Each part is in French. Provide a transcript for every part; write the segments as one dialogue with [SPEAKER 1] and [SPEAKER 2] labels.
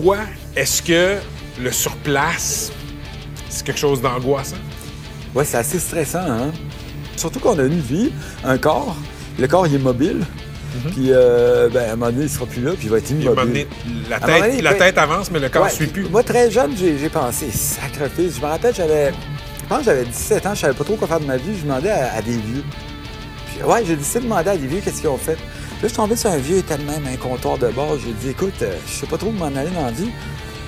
[SPEAKER 1] toi, est-ce que le surplace, c'est quelque chose d'angoissant?
[SPEAKER 2] Ouais, c'est assez stressant, hein? Surtout qu'on a une vie, un corps. Le corps, il est mobile.
[SPEAKER 1] Mhm.
[SPEAKER 2] Puis, euh, ben, à un moment donné, il sera plus là, puis il va être immobile.
[SPEAKER 1] donné, la tête,
[SPEAKER 2] donné,
[SPEAKER 1] la
[SPEAKER 2] ben-
[SPEAKER 1] tête avance, mais le corps ne
[SPEAKER 2] Ouais,
[SPEAKER 1] suit plus.
[SPEAKER 2] Moi, très jeune, j'ai pensé, sacrifice. Je me rappelle, j'avais. Je pense que j'avais 17 ans, je savais pas trop quoi faire de ma vie. Je demandais à, à des vieux. Puis, ouais, j'ai décidé de demander à des vieux qu'est-ce qu'ils ont fait. Là, je suis tombé sur un vieux, il était de même un comptoir de bord. J'ai dit, écoute, euh, je sais pas trop où m'en aller dans la vie.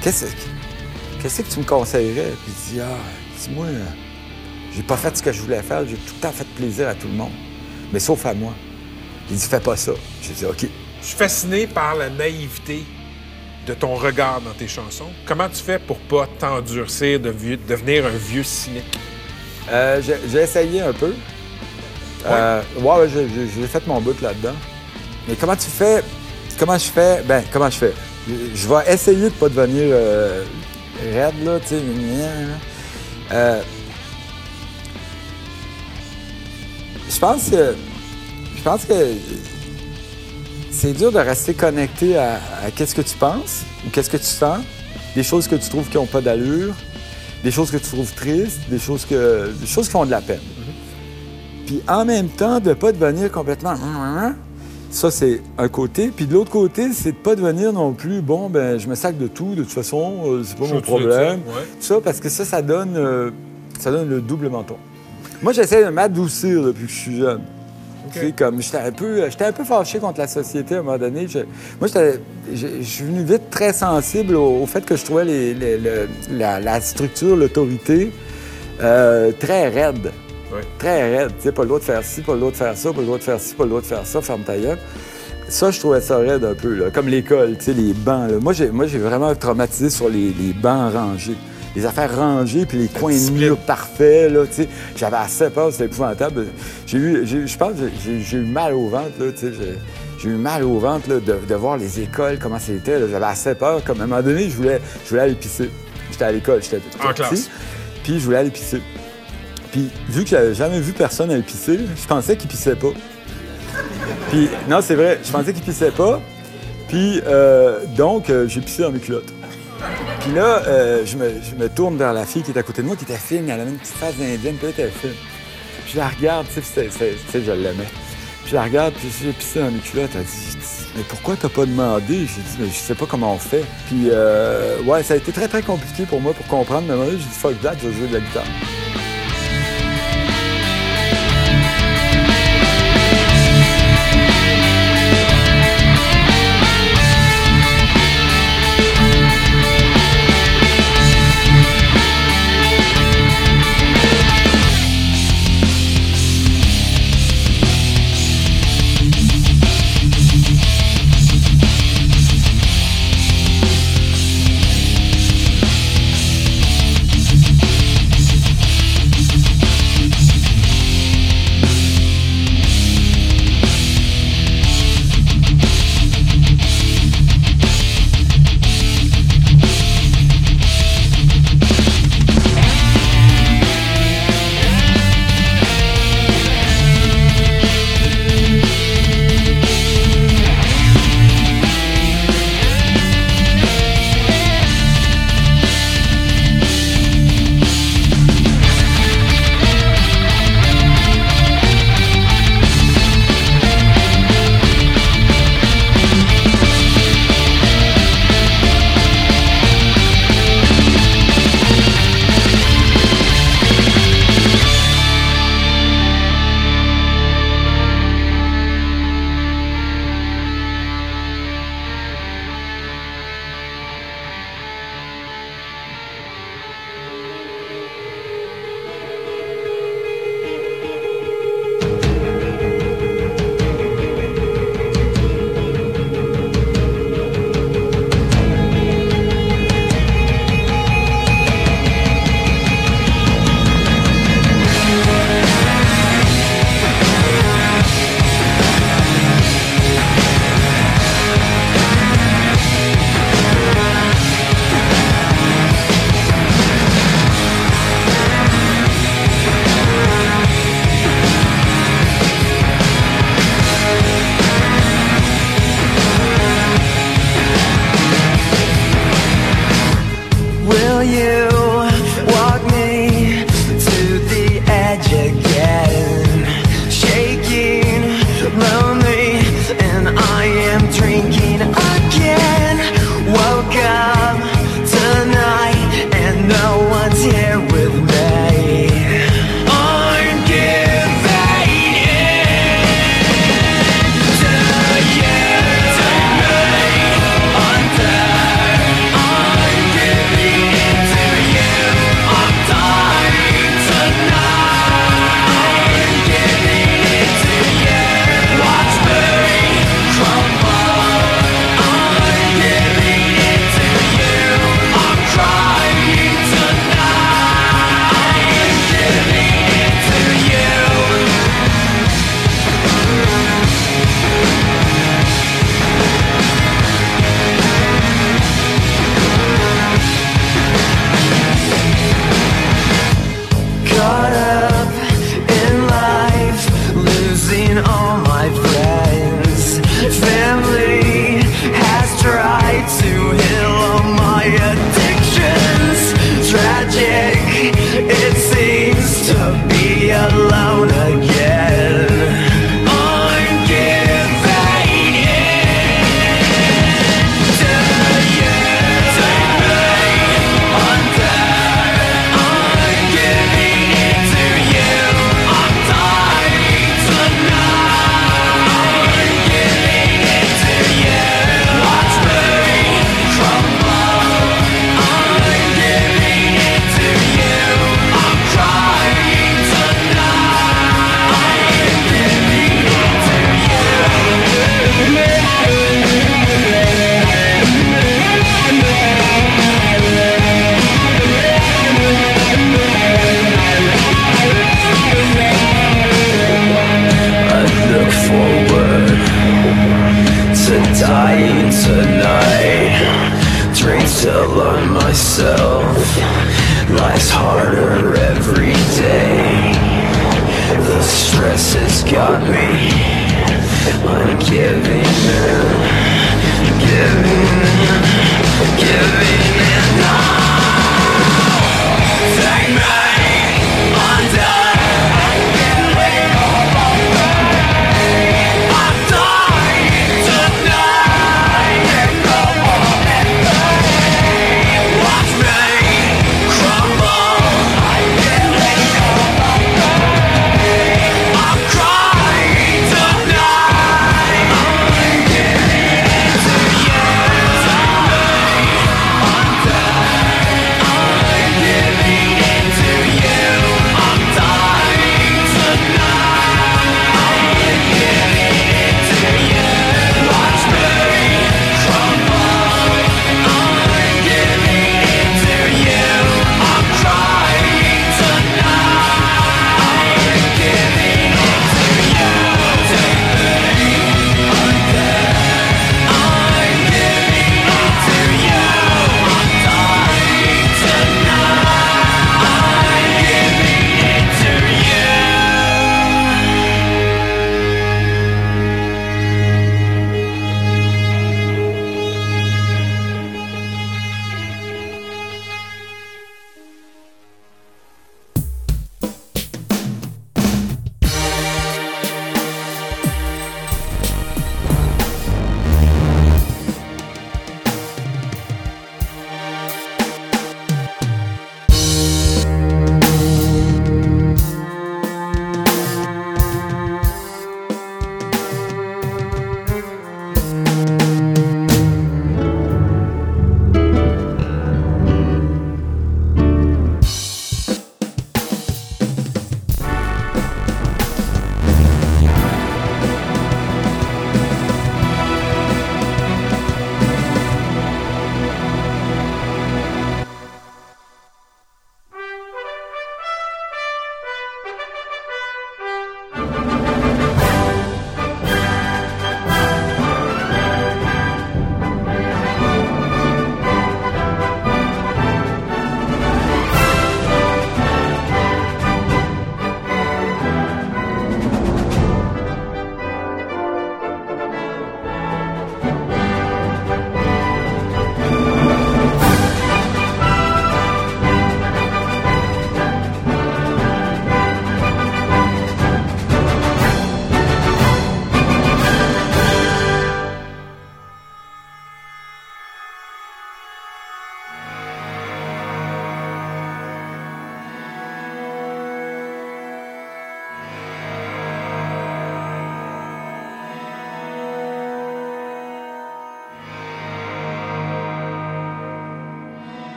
[SPEAKER 2] Qu'est-ce qu'est-ce que tu me conseillerais? Puis il dit, ah, dis-moi, euh, j'ai pas fait ce que je voulais faire. J'ai tout le temps fait plaisir à tout le monde. Mais sauf à moi. Il dit, fais pas ça. J'ai dit, OK.
[SPEAKER 1] Je suis fasciné par la naïveté de ton regard dans tes chansons. Comment tu fais pour pas t'endurcir, de vieux- devenir un vieux cynique?
[SPEAKER 2] Euh, j'ai essayé un peu. Euh, ouais, ouais, j'ai- fait mon bout là-dedans. Mais comment tu fais? Comment je fais? Ben, comment je fais? Je, vais essayer de pas devenir euh, raide, là, tu sais. Euh, je pense que. Je pense que c'est dur de rester connecté à, à qu'est-ce que tu penses ou qu'est-ce que tu sens, des choses que tu trouves qui n'ont pas d'allure, des choses que tu trouves tristes, des choses, que, des choses qui font de la peine. Puis en même temps, de ne pas devenir complètement. Ça, c'est un côté. Puis de l'autre côté, c'est de ne pas devenir non plus, bon, ben, je me sac de tout, de toute façon, euh, c'est pas
[SPEAKER 1] Je
[SPEAKER 2] mon problème.
[SPEAKER 1] ça, ouais.
[SPEAKER 2] Tout ça, parce que ça, ça donne, euh, ça donne le double menton. Moi, j'essaie de m'adoucir depuis que je suis jeune. Comme j'étais un peu, j'étais un peu fâché contre la société à un moment donné. Je- moi, je suis venu vite très sensible au, au fait que je trouvais les- les- le- la, la structure, l'autorité euh, très raide. Très raide. Tu sais, pas le droit de faire ci, pas le droit de faire ça, pas le droit de faire ci, pas le droit de faire ça, ferme ta gueule. Ça, je trouvais ça raide un peu, là. comme l'école, tu sais, les bancs. là. Moi, j'ai, moi, j'ai vraiment traumatisé sur les, les bancs rangés. Les affaires rangées, puis les coins de mur parfaits, là, tu sais. J'avais assez peur, c'était épouvantable. J'ai eu, je pense que j'ai, eu mal au ventre, là, tu sais. J'ai, eu mal au ventre, là, de, de voir les écoles, comment c'était. J'avais assez peur. Comme à un moment donné, je voulais, je voulais aller pisser. J'étais à l'école, j'étais
[SPEAKER 1] En
[SPEAKER 2] petit.
[SPEAKER 1] classe.
[SPEAKER 2] Puis je voulais aller pisser. Puis vu que j'avais jamais vu personne aller pisser, je pensais qu'il pissait pas. Puis non, c'est vrai, je pensais qu'il pissait pas. Puis euh, donc, euh, j'ai pissé dans mes culottes. Puis là, euh, je, me, tourne vers la fille qui est à côté de moi, qui était fine, elle avait une petite face d'indienne, puis elle fine. Puis je la regarde, tu sais, je l'aimais. Puis je la regarde, puis j'ai pissé dans mes culottes. Elle dit, mais pourquoi t'as pas demandé? J'ai dit, mais je sais pas comment on fait. Puis euh, ouais, ça a été très, très compliqué pour moi pour comprendre. Mais à donné, j'ai dit, fuck that, je vais jouer de la guitare.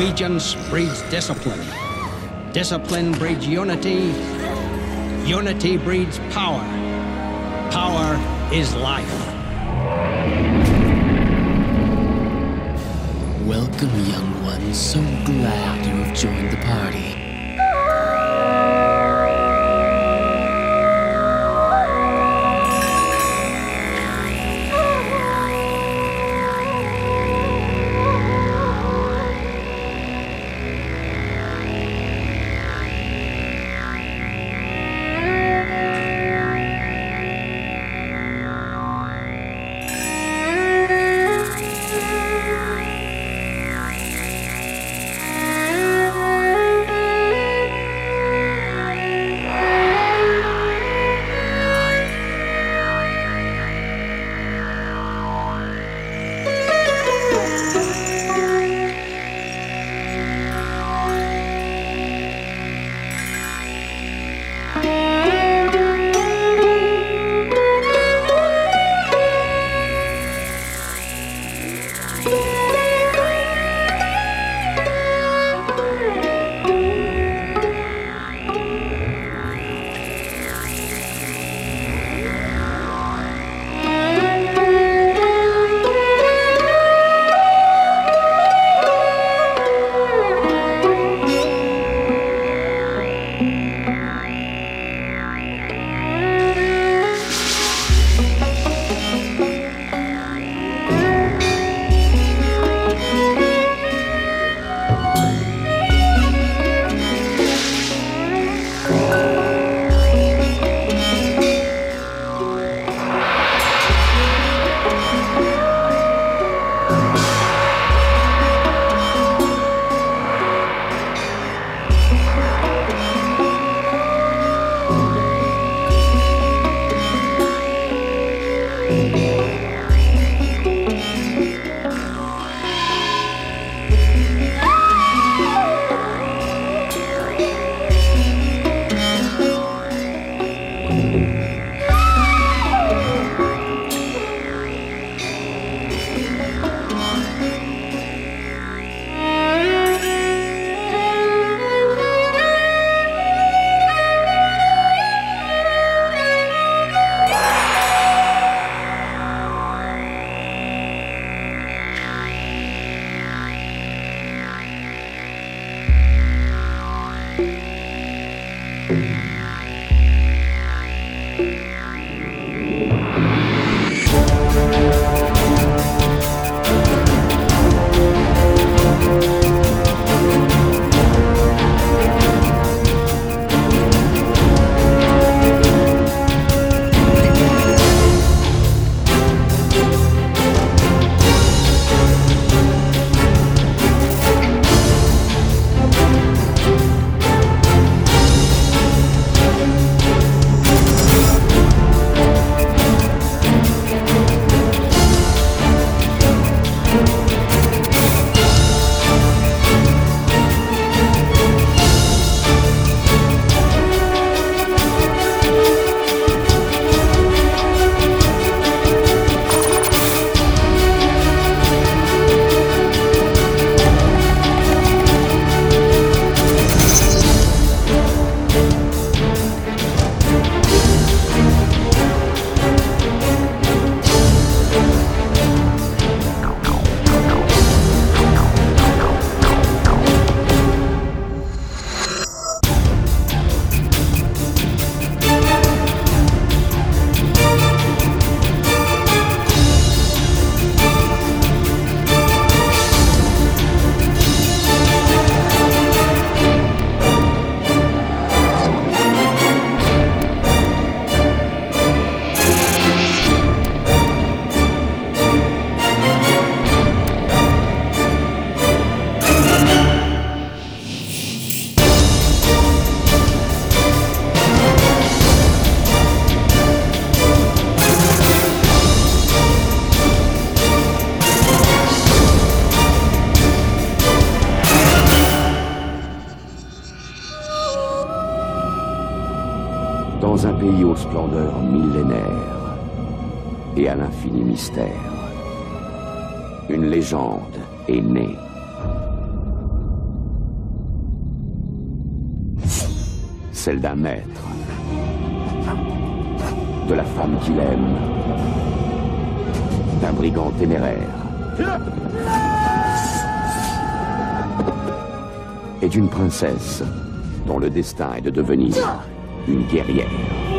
[SPEAKER 3] Obedience breeds discipline. Discipline breeds unity. Unity breeds power. Power is life.
[SPEAKER 4] Welcome, young ones. So glad you have joined the party.
[SPEAKER 5] Splendeurs millénaires et à l'infini mystère, une légende est née. Celle d'un maître, de la femme qu'il aime, d'un brigand téméraire et d'une princesse dont le destin est de devenir une guerrière.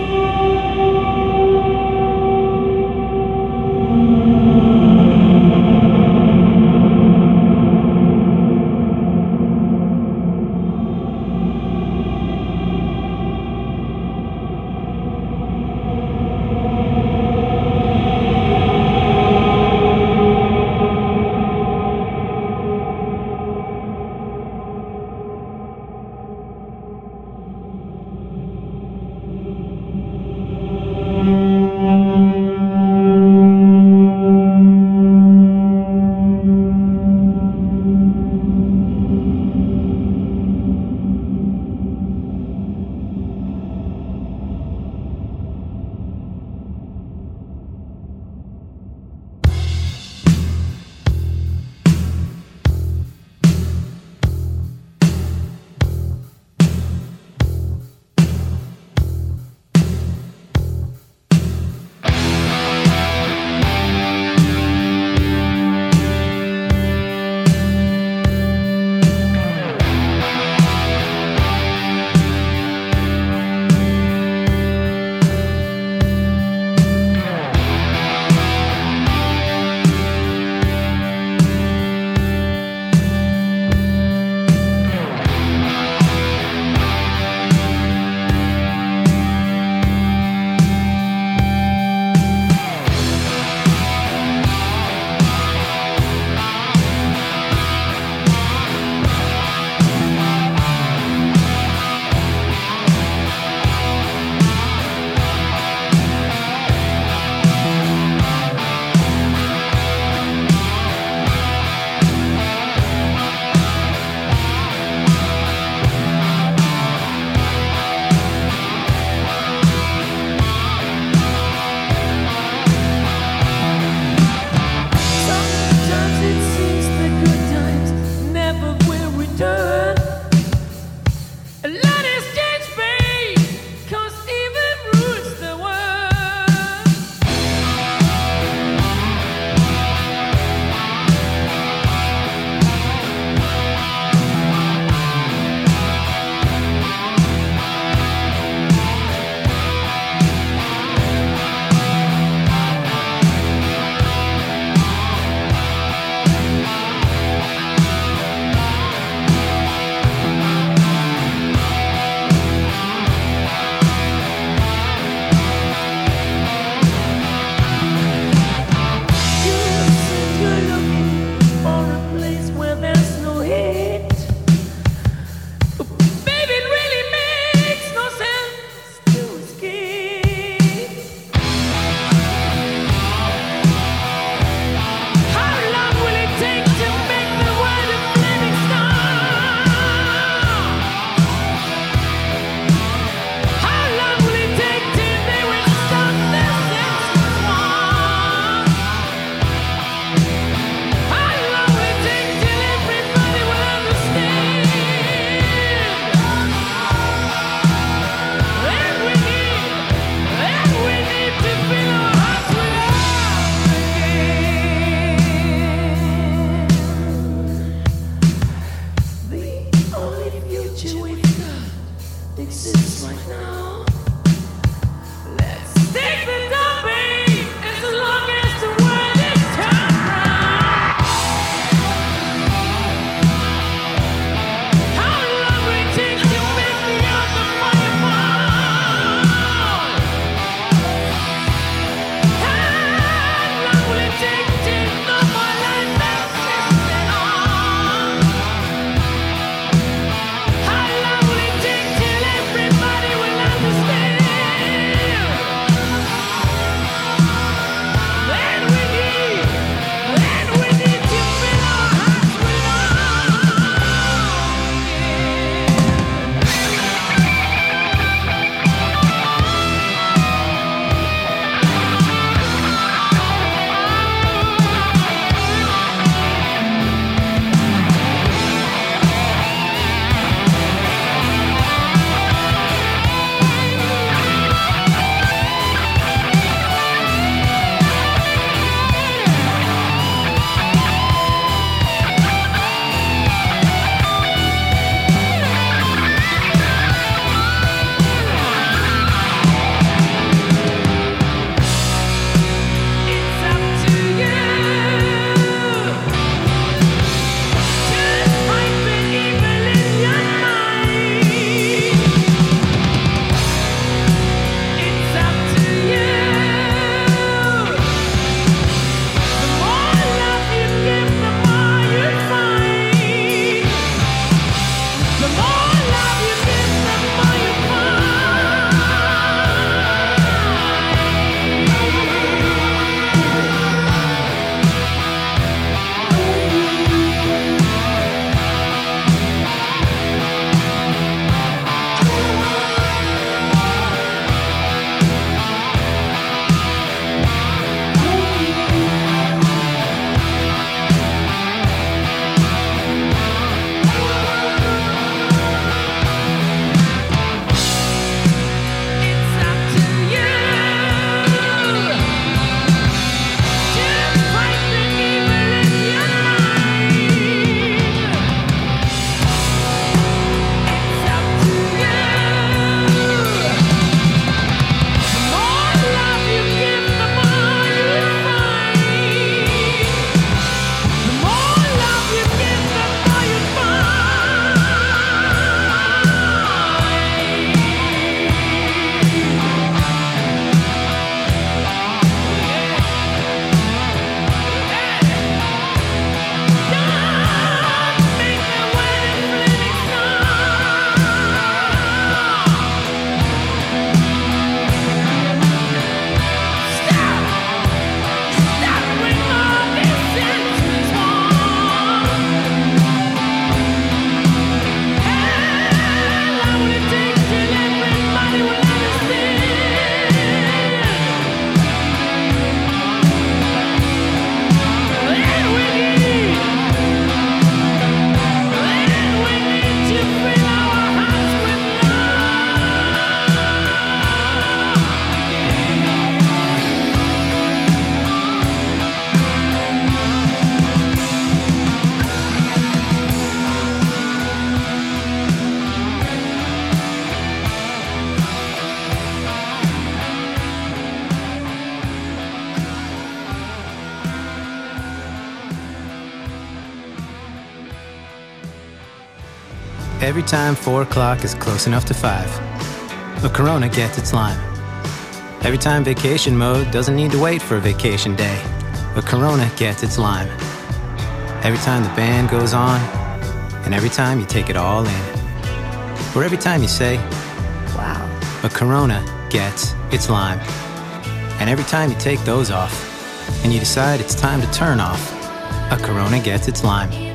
[SPEAKER 6] Every time 4 o'clock is close enough to 5, a Corona gets its lime. Every time vacation mode doesn't need to wait for a vacation day, a Corona gets its lime. Every time the band goes on, and every time you take it all in. Or every time you say, wow, a Corona gets its lime. And every time you take those off, and you decide it's time to turn off, a Corona gets its lime.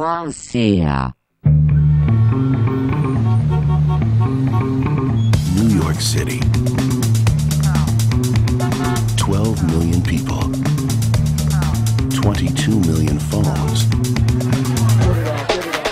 [SPEAKER 7] Choc.ca.
[SPEAKER 8] New York City. 12 million people. 22 million phones.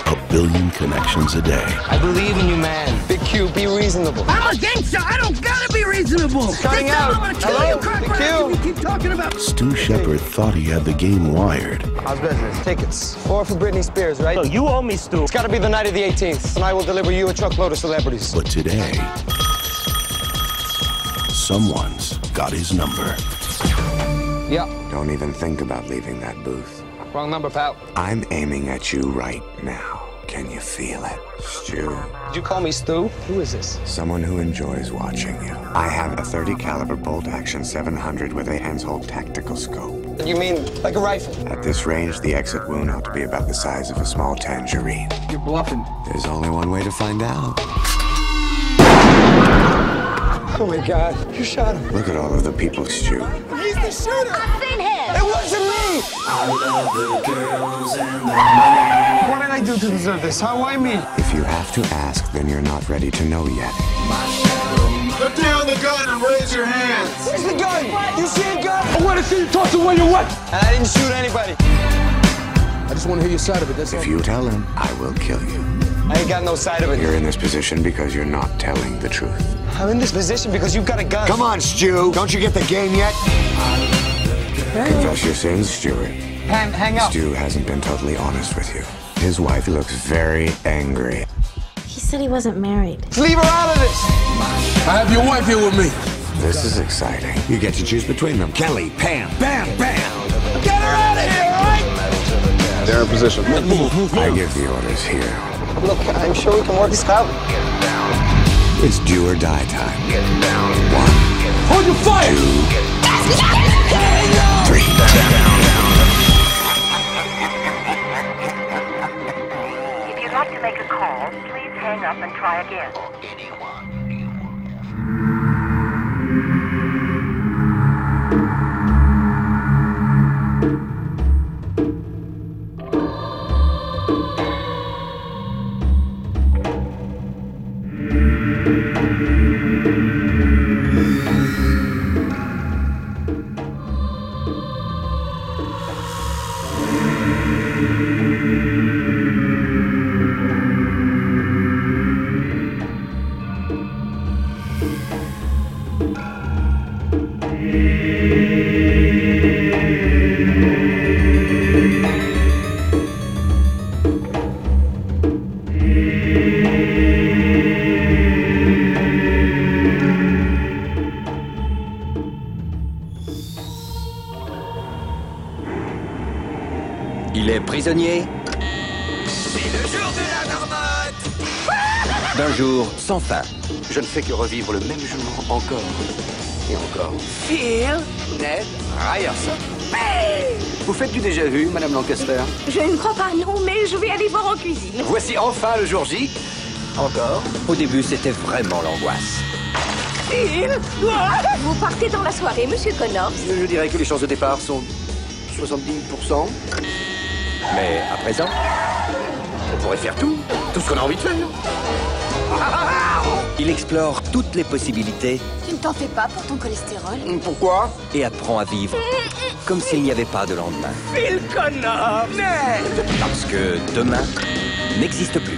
[SPEAKER 8] A billion connections a day.
[SPEAKER 9] I believe in you, man. Big Q, be reasonable.
[SPEAKER 10] I'm a gangster. I don't gotta be reasonable.
[SPEAKER 9] Cutting
[SPEAKER 10] This time
[SPEAKER 9] out.
[SPEAKER 10] I'm gonna kill
[SPEAKER 9] Hello?
[SPEAKER 10] you, Kirk
[SPEAKER 9] Big Q.
[SPEAKER 10] You keep talking about.
[SPEAKER 8] Stu Shepard thought he had the game wired.
[SPEAKER 9] How's business? Tickets. Four for Britney Spears, right? No, you owe me, Stu. It's gotta be the night of the 18th, and I will deliver you a truckload of celebrities.
[SPEAKER 8] But today, someone's got his number.
[SPEAKER 9] Yeah.
[SPEAKER 11] Don't even think about leaving that booth.
[SPEAKER 9] Wrong number, pal.
[SPEAKER 11] I'm aiming at you right now. Can you feel it? Stu,
[SPEAKER 9] Did you call me Stu? Who is this?
[SPEAKER 11] someone who enjoys watching you. I have a 30 caliber bolt action 700 with a Hensoldt tactical scope.
[SPEAKER 9] You mean like a rifle?
[SPEAKER 11] At this range, the exit wound ought to be about the size of a small tangerine.
[SPEAKER 9] You're bluffing.
[SPEAKER 11] There's only one way to find out.
[SPEAKER 9] Oh my God, you shot him.
[SPEAKER 11] Look at all of the people, Stu.
[SPEAKER 9] He's the shooter. I've seen him. It wasn't me.
[SPEAKER 12] I love the girls and the
[SPEAKER 9] What did I do to deserve this? How? Why me?
[SPEAKER 11] If you have to ask, then you're not ready to know yet.
[SPEAKER 9] Put down the gun and raise your hands. Where's the gun? You see a gun? I want to see you toss away your weapon. And I didn't shoot anybody. I just want to hear your side of it. That's
[SPEAKER 11] If you tell him, I will kill you.
[SPEAKER 9] I ain't got no side of it.
[SPEAKER 11] You're in this position because you're not telling the truth.
[SPEAKER 9] I'm in this position because you've got a gun.
[SPEAKER 11] Come on, Stu. Don't you get the game yet? Confess your sins, Stuart.
[SPEAKER 9] Hang, hang up.
[SPEAKER 11] Stu hasn't been totally honest with you. His wife looks very angry.
[SPEAKER 13] He said he wasn't married.
[SPEAKER 9] Leave her out of this.
[SPEAKER 14] I have your wife here with me.
[SPEAKER 11] This is exciting. You get to choose between them. Kelly, Pam, bam, bam.
[SPEAKER 9] Get her out of here, all right?
[SPEAKER 14] They're in position.
[SPEAKER 11] I give the orders here.
[SPEAKER 9] Look, I'm sure we can work this out.
[SPEAKER 11] It's do or die time. Get down. One,
[SPEAKER 14] Hold your fire!
[SPEAKER 15] Two. three. Up and try again.
[SPEAKER 16] Fais que revivre le même jour encore et encore.
[SPEAKER 10] Phil
[SPEAKER 16] Ned Ryerson. Vous faites du déjà vu, Madame Lancaster
[SPEAKER 10] Je ne crois pas, non, mais je vais aller voir en cuisine.
[SPEAKER 16] Voici enfin le jour J. Encore. Au début, c'était vraiment l'angoisse.
[SPEAKER 10] Phil Vous partez dans la soirée, Monsieur Connors
[SPEAKER 16] Je dirais que les chances de départ sont 70%. Mais à présent, on pourrait faire tout, tout ce qu'on a envie de faire. Il explore toutes les possibilités
[SPEAKER 13] Tu ne t'en fais pas pour ton cholestérol
[SPEAKER 16] Pourquoi? Et apprend à vivre comme s'il n'y avait pas de lendemain.
[SPEAKER 10] Phil Connors Ned
[SPEAKER 16] Parce que demain n'existe plus.